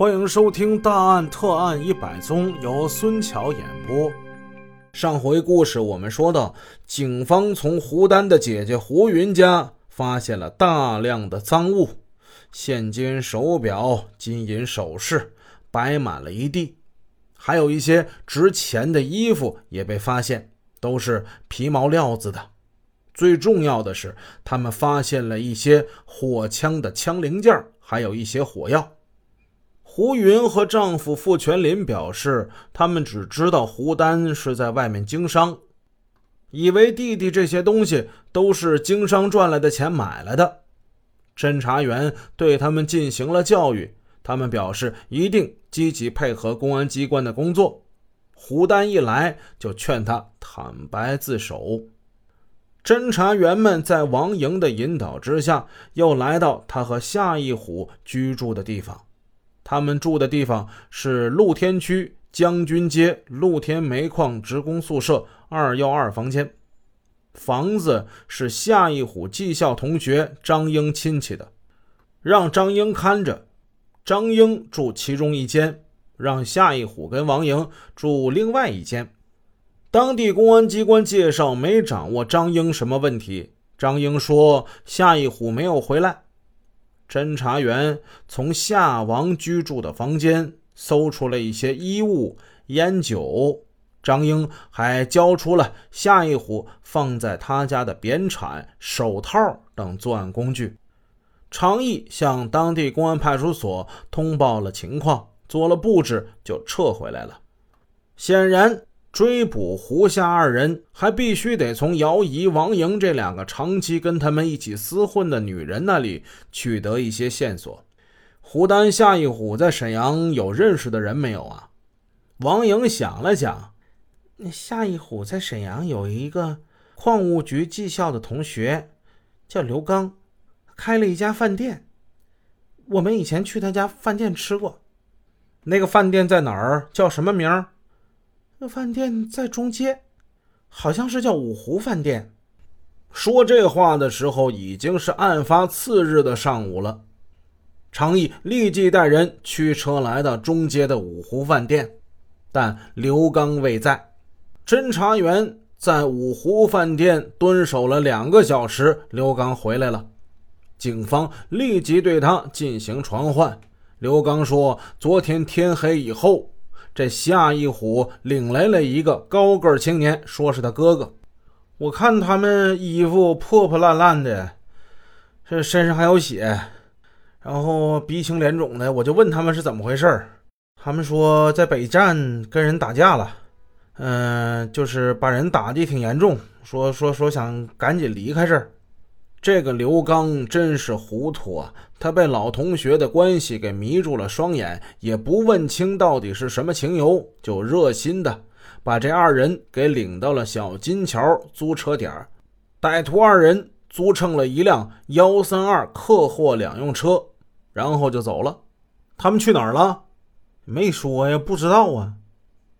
欢迎收听《大案特案一百宗》，由孙桥演播。上回故事我们说到，警方从胡丹的姐姐胡云家发现了大量的赃物，现金、手表、金银首饰摆满了一地，还有一些值钱的衣服也被发现，都是皮毛料子的。最重要的是，他们发现了一些火枪的枪零件，还有一些火药。胡云和丈夫傅全林表示，他们只知道胡丹是在外面经商，以为弟弟这些东西都是经商赚来的钱买来的。侦查员对他们进行了教育，他们表示一定积极配合公安机关的工作。胡丹一来就劝他坦白自首。侦查员们在王莹的引导之下，又来到他和夏一虎居住的地方。他们住的地方是露天区将军街露天煤矿职工宿舍二幺二房间，房子是夏一虎技校同学张英亲戚的，让张英看着，张英住其中一间，让夏一虎跟王莹住另外一间。当地公安机关介绍没掌握张英什么问题，张英说夏一虎没有回来。侦查员从夏王居住的房间搜出了一些衣物、烟酒。张英还交出了夏一虎放在他家的扁铲、手套等作案工具。常毅向当地公安派出所通报了情况，做了布置，就撤回来了。显然。追捕胡夏二人，还必须得从姚怡、王莹这两个长期跟他们一起厮混的女人那里取得一些线索。胡丹、夏一虎在沈阳有认识的人没有啊？王莹想了想，那夏一虎在沈阳有一个矿务局技校的同学，叫刘刚，开了一家饭店。我们以前去他家饭店吃过。那个饭店在哪儿？叫什么名儿？那饭店在中街，好像是叫五湖饭店。说这话的时候，已经是案发次日的上午了。常毅立即带人驱车来到中街的五湖饭店，但刘刚未在。侦查员在五湖饭店蹲守了两个小时，刘刚回来了。警方立即对他进行传唤。刘刚说：“昨天天黑以后。”这夏一虎领来了一个高个青年，说是他哥哥。我看他们衣服破破烂烂的，这身上还有血，然后鼻青脸肿的。我就问他们是怎么回事他们说在北站跟人打架了，嗯，就是把人打的挺严重，说说说想赶紧离开这儿。这个刘刚真是糊涂啊！他被老同学的关系给迷住了双眼，也不问清到底是什么情由，就热心的把这二人给领到了小金桥租车点歹徒二人租乘了一辆幺三二客货两用车，然后就走了。他们去哪儿了？没说呀，不知道啊。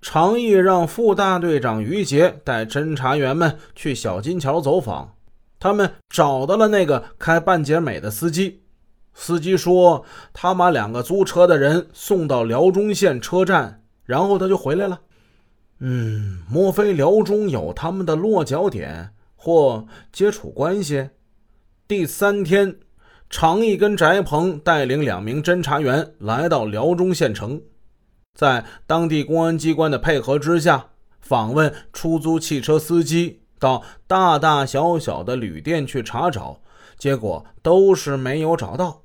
常毅让副大队长于杰带侦查员们去小金桥走访。他们找到了那个开半截美的司机，司机说他把两个租车的人送到辽中县车站，然后他就回来了。嗯，莫非辽中有他们的落脚点或接触关系？第三天，常毅跟翟鹏带领两名侦查员来到辽中县城，在当地公安机关的配合之下，访问出租汽车司机。到大大小小的旅店去查找，结果都是没有找到。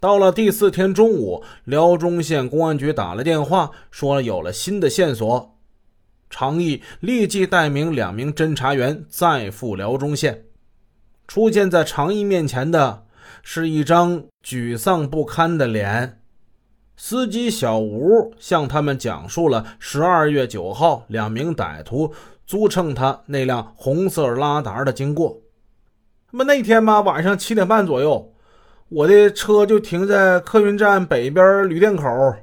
到了第四天中午，辽中县公安局打了电话，说有了新的线索。常毅立即带领两名侦查员再赴辽中县。出现在常毅面前的是一张沮丧不堪的脸。司机小吴向他们讲述了十二月九号两名歹徒。租乘他那辆红色拉达的经过，那么那天吧，晚上七点半左右，我的车就停在客运站北边旅店口，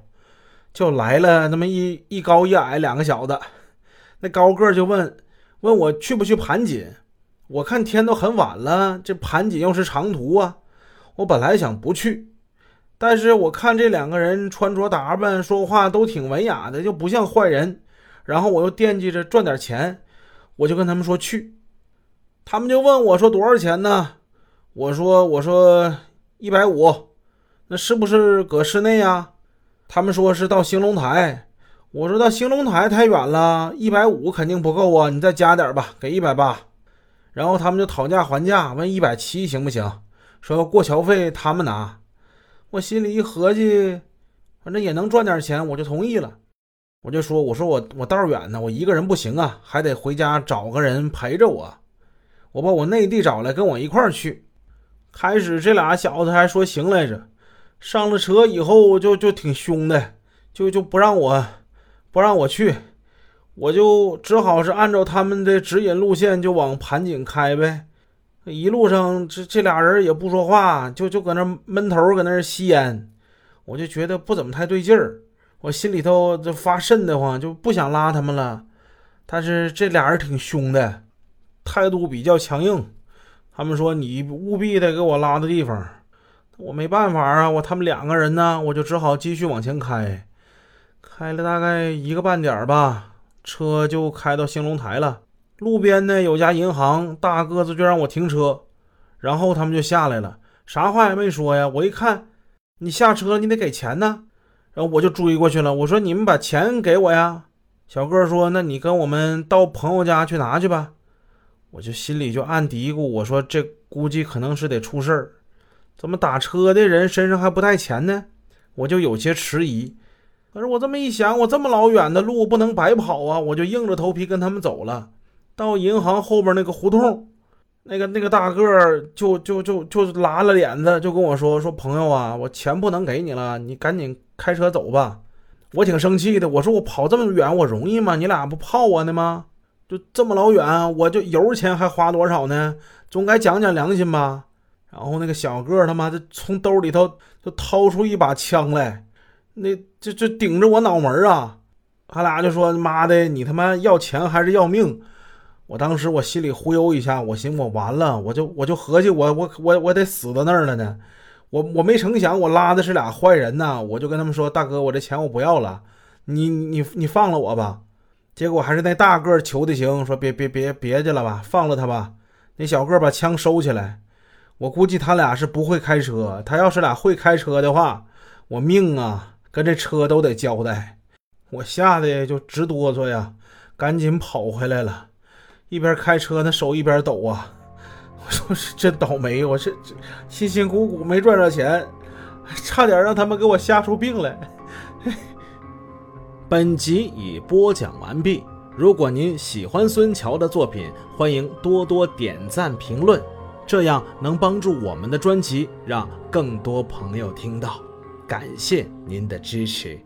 就来了那么一一高一矮两个小子，那高个就问问我去不去盘锦，我看天都很晚了，这盘锦又是长途啊，我本来想不去，但是我看这两个人穿着打扮、说话都挺文雅的，就不像坏人。然后我又惦记着赚点钱，我就跟他们说去。他们就问我说多少钱呢？我说我说一百五。那是不是搁室内呀？他们说是到兴隆台。我说到兴隆台太远了，一百五肯定不够啊，你再加点吧，给一百八。然后他们就讨价还价，问一百七行不行？说过桥费他们拿。我心里一合计，反正也能赚点钱，我就同意了。我就说：“我说我我道远呢，我一个人不行啊，还得回家找个人陪着我。我把我内地找来跟我一块儿去。”开始这俩小子还说行来着，上了车以后就就挺凶的，就就不让我不让我去，我就只好是按照他们的指引路线就往盘锦开呗。一路上，这这俩人也不说话，就就搁那闷头搁那吸烟，我就觉得不怎么太对劲儿，我心里头就发瘆得慌，就不想拉他们了。但是这俩人挺凶的，态度比较强硬。他们说你务必得给我拉到地方，我没办法啊，我他们两个人呢，我就只好继续往前开。开了大概一个半点吧，车就开到兴隆台了。路边呢有家银行，大个子就让我停车，然后他们就下来了，啥话也没说呀。我一看，你下车你得给钱呢，然后我就追过去了。我说你们把钱给我呀。小个说，那你跟我们到朋友家去拿去吧。我就心里就暗嘀咕，我说这估计可能是得出事儿，怎么打车的人身上还不带钱呢？我就有些迟疑。可是我这么一想，我这么老远的路不能白跑啊，我就硬着头皮跟他们走了。到银行后边那个胡同，那个那个大个儿就就就就拉了脸子，就跟我说说朋友啊，我钱不能给你了，你赶紧开车走吧。我挺生气的，我说我跑这么远，我容易吗？你俩不泡我呢吗？就这么老远，我就油钱还花多少呢？总该讲讲良心吧。然后那个小个儿他妈的从兜里头就掏出一把枪来，那就就顶着我脑门啊！他俩就说妈的，你他妈要钱还是要命？我当时我心里忽悠一下，我寻我完了，我就我就合计我我我我得死到那儿了呢。我我没成想我拉的是俩坏人呐，我就跟他们说大哥，我这钱我不要了，你你你放了我吧。结果还是那大个求的行，说别别别别去了吧，放了他吧。那小个把枪收起来，我估计他俩是不会开车，他要是俩会开车的话，我命啊跟这车都得交代。我吓得就直哆嗦呀，赶紧跑回来了。一边开车，那手一边抖啊！我 说是真倒霉，我这这辛辛苦苦没赚着钱，差点让他们给我吓出病来。本集已播讲完毕。如果您喜欢孙桥的作品，欢迎多多点赞评论，这样能帮助我们的专辑让更多朋友听到。感谢您的支持。